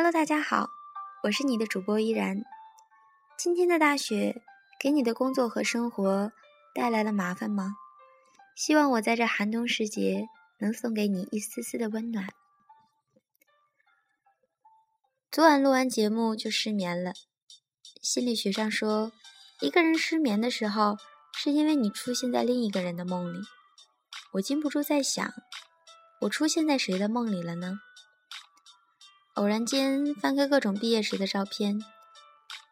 Hello，大家好，我是你的主播依然。今天的大雪给你的工作和生活带来了麻烦吗？希望我在这寒冬时节能送给你一丝丝的温暖。昨晚录完节目就失眠了。心理学上说，一个人失眠的时候，是因为你出现在另一个人的梦里。我禁不住在想，我出现在谁的梦里了呢？偶然间翻开各种毕业时的照片，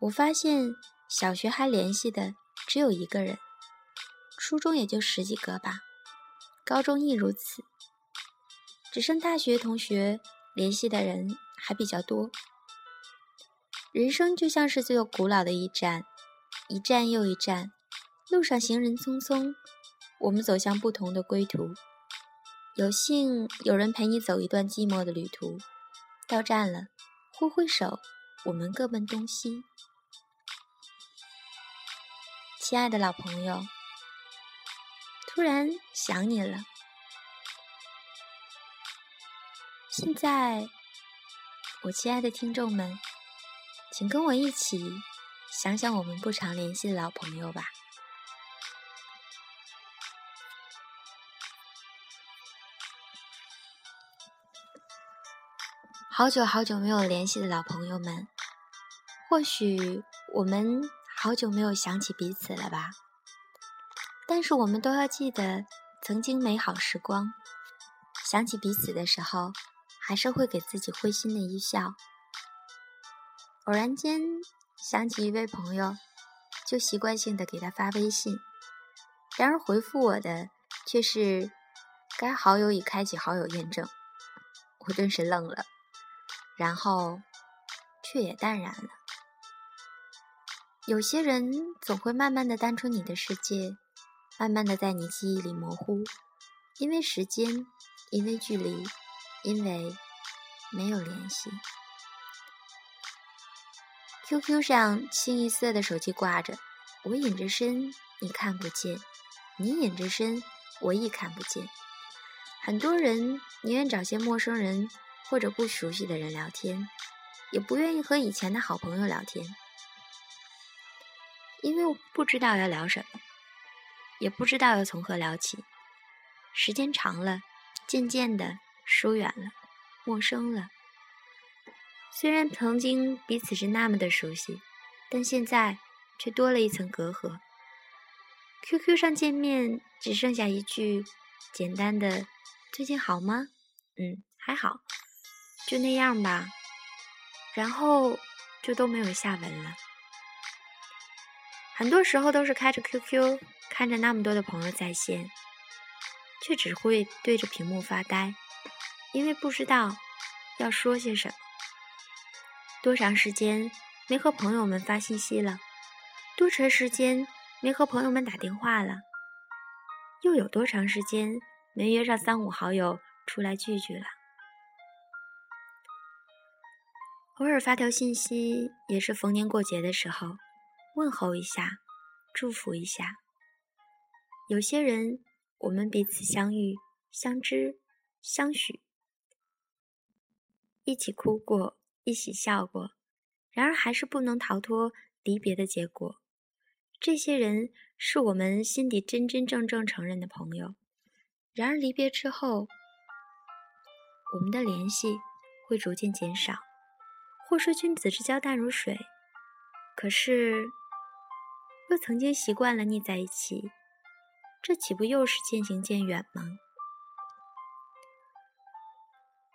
我发现小学还联系的只有一个人，初中也就十几个吧，高中亦如此，只剩大学同学联系的人还比较多。人生就像是最古老的一站，一站又一站，路上行人匆匆，我们走向不同的归途。有幸有人陪你走一段寂寞的旅途。到站了，挥挥手，我们各奔东西。亲爱的老朋友，突然想你了。现在，我亲爱的听众们，请跟我一起想想我们不常联系的老朋友吧。好久好久没有联系的老朋友们，或许我们好久没有想起彼此了吧？但是我们都要记得曾经美好时光。想起彼此的时候，还是会给自己会心的一笑。偶然间想起一位朋友，就习惯性的给他发微信，然而回复我的却是“该好友已开启好友验证”，我顿时愣了。然后，却也淡然了。有些人总会慢慢的淡出你的世界，慢慢的在你记忆里模糊，因为时间，因为距离，因为没有联系。QQ 上清一色的手机挂着，我隐着身，你看不见；你隐着身，我亦看不见。很多人宁愿找些陌生人。或者不熟悉的人聊天，也不愿意和以前的好朋友聊天，因为我不知道要聊什么，也不知道要从何聊起。时间长了，渐渐的疏远了，陌生了。虽然曾经彼此是那么的熟悉，但现在却多了一层隔阂。QQ 上见面只剩下一句简单的“最近好吗？”“嗯，还好。”就那样吧，然后就都没有下文了。很多时候都是开着 QQ，看着那么多的朋友在线，却只会对着屏幕发呆，因为不知道要说些什么。多长时间没和朋友们发信息了？多长时间没和朋友们打电话了？又有多长时间没约上三五好友出来聚聚了？偶尔发条信息，也是逢年过节的时候，问候一下，祝福一下。有些人，我们彼此相遇、相知、相许，一起哭过，一起笑过，然而还是不能逃脱离别的结果。这些人是我们心底真真正正承认的朋友，然而离别之后，我们的联系会逐渐减少。或说君子之交淡如水，可是又曾经习惯了腻在一起，这岂不又是渐行渐远吗？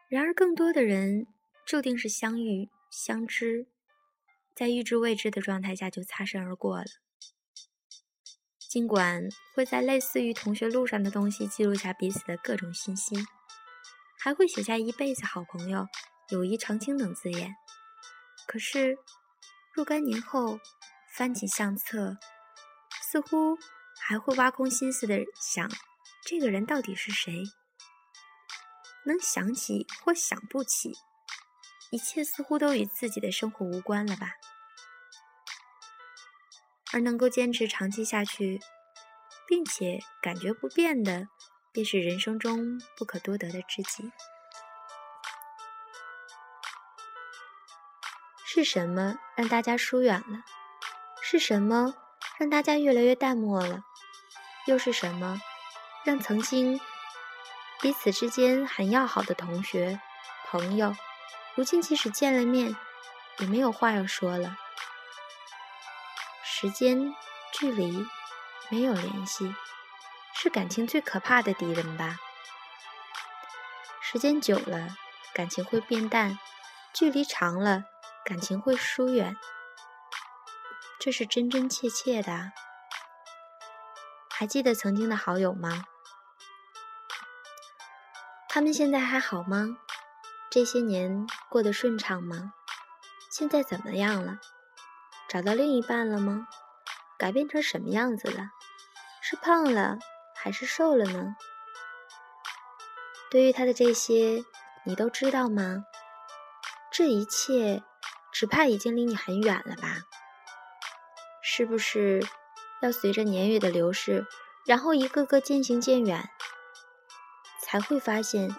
然而，更多的人注定是相遇相知，在预知未知的状态下就擦身而过了。尽管会在类似于同学录上的东西记录下彼此的各种信息，还会写下一辈子好朋友、友谊长青等字眼。可是，若干年后翻起相册，似乎还会挖空心思的想，这个人到底是谁？能想起或想不起，一切似乎都与自己的生活无关了吧？而能够坚持长期下去，并且感觉不变的，便是人生中不可多得的知己。是什么让大家疏远了？是什么让大家越来越淡漠了？又是什么让曾经彼此之间很要好的同学、朋友，如今即使见了面，也没有话要说了？时间、距离，没有联系，是感情最可怕的敌人吧？时间久了，感情会变淡；距离长了。感情会疏远，这是真真切切的。还记得曾经的好友吗？他们现在还好吗？这些年过得顺畅吗？现在怎么样了？找到另一半了吗？改变成什么样子了？是胖了还是瘦了呢？对于他的这些，你都知道吗？这一切。只怕已经离你很远了吧？是不是要随着年月的流逝，然后一个个渐行渐远，才会发现，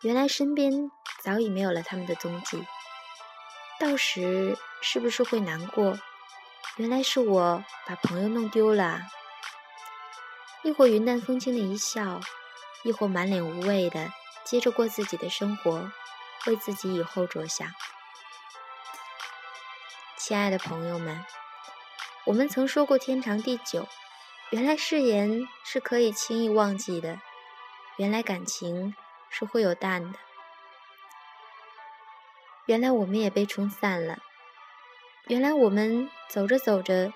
原来身边早已没有了他们的踪迹？到时是不是会难过？原来是我把朋友弄丢了。亦或云淡风轻的一笑，亦或满脸无畏的接着过自己的生活，为自己以后着想。亲爱的朋友们，我们曾说过天长地久，原来誓言是可以轻易忘记的，原来感情是会有淡的，原来我们也被冲散了，原来我们走着走着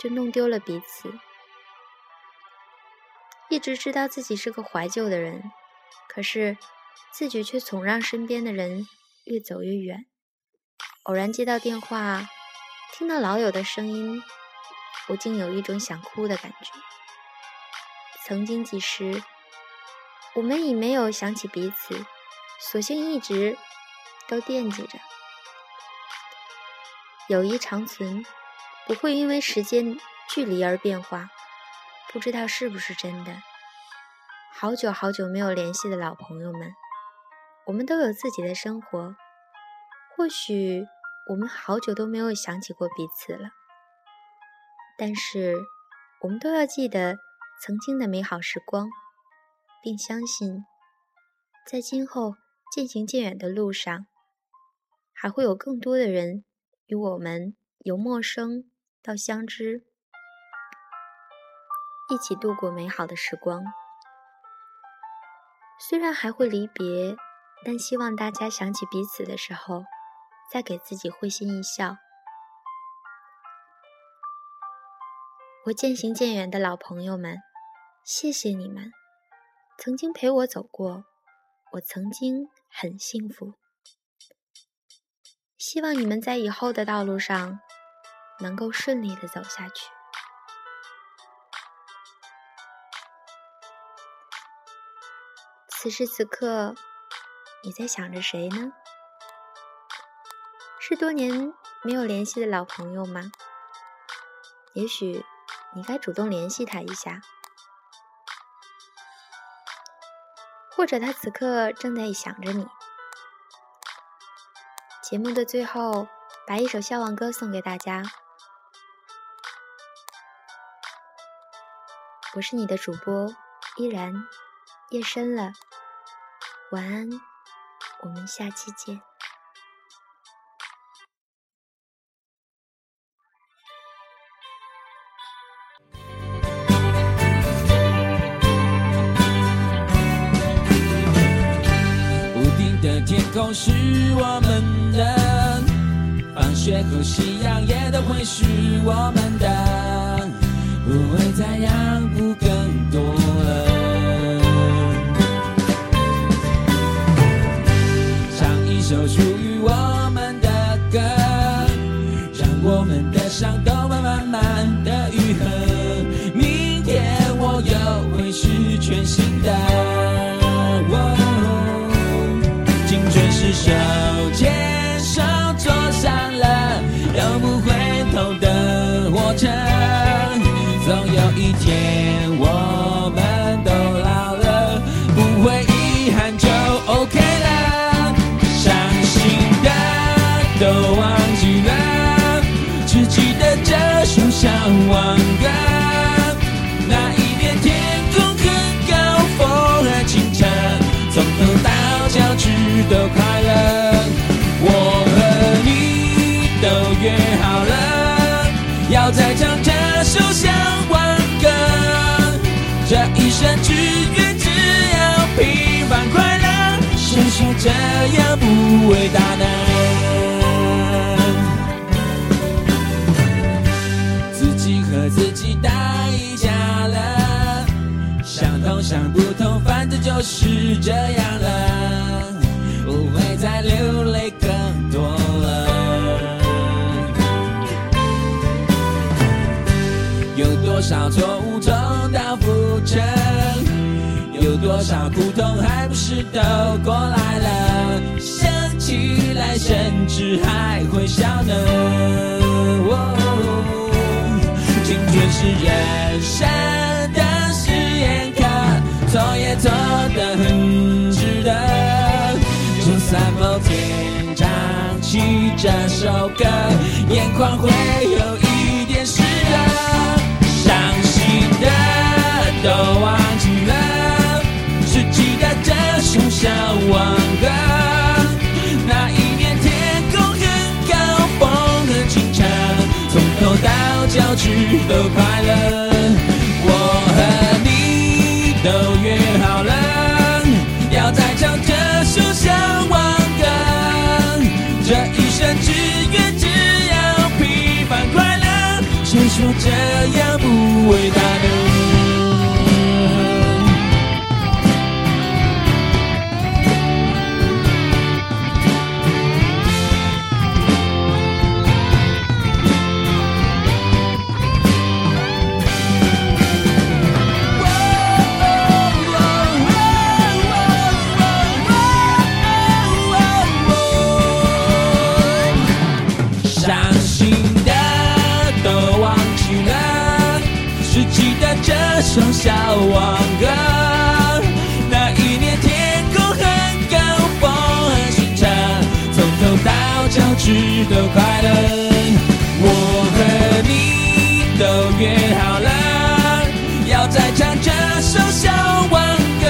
就弄丢了彼此。一直知道自己是个怀旧的人，可是自己却总让身边的人越走越远。偶然接到电话。听到老友的声音，我竟有一种想哭的感觉。曾经几时，我们已没有想起彼此，索性一直都惦记着。友谊长存，不会因为时间距离而变化。不知道是不是真的？好久好久没有联系的老朋友们，我们都有自己的生活，或许。我们好久都没有想起过彼此了，但是我们都要记得曾经的美好时光，并相信，在今后渐行渐远的路上，还会有更多的人与我们由陌生到相知，一起度过美好的时光。虽然还会离别，但希望大家想起彼此的时候。再给自己会心一笑。我渐行渐远的老朋友们，谢谢你们曾经陪我走过，我曾经很幸福。希望你们在以后的道路上能够顺利的走下去。此时此刻，你在想着谁呢？是多年没有联系的老朋友吗？也许你该主动联系他一下，或者他此刻正在想着你。节目的最后，把一首消亡歌送给大家。我是你的主播依然，夜深了，晚安，我们下期见。都是我们的，放学后夕阳也都会是我们的，不会再让步更多了。唱一首属于我们的歌，让我们的伤都慢慢慢的愈合，明天我又会是全新手牵手坐上了永不回头的火车，总有一天我们都老了，不会遗憾就 OK 了，伤心的都忘记了，只记得这首小忘歌。那一年天空很高，风儿轻唱，从头到脚趾都。生只愿只要平凡快乐，谁说这样不伟大呢？自己和自己打一架了，想通想不通，反正就是这样了，不会再流多少错误重蹈覆辙？有多少苦痛还不是都过来了？想起来甚至还会笑呢。哦青春是人生的实验课，错也错得很值得。就算某天唱起这首歌，眼眶会有一向往歌。那一年天空很高，风很清澈，从头到脚趾都快乐。我和你都约好了，要再唱这首向往歌。这一生只愿只要平凡快乐，谁说这样不伟大到脚趾都快乐。我和你都约好了，要再唱这首向往歌。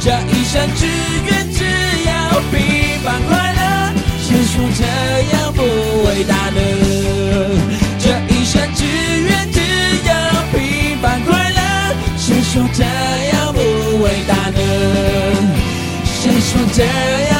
这一生只愿只要平凡快乐，谁说这样不伟大呢？这一生只愿只要平凡快乐，谁说这样不伟大呢？谁说这样？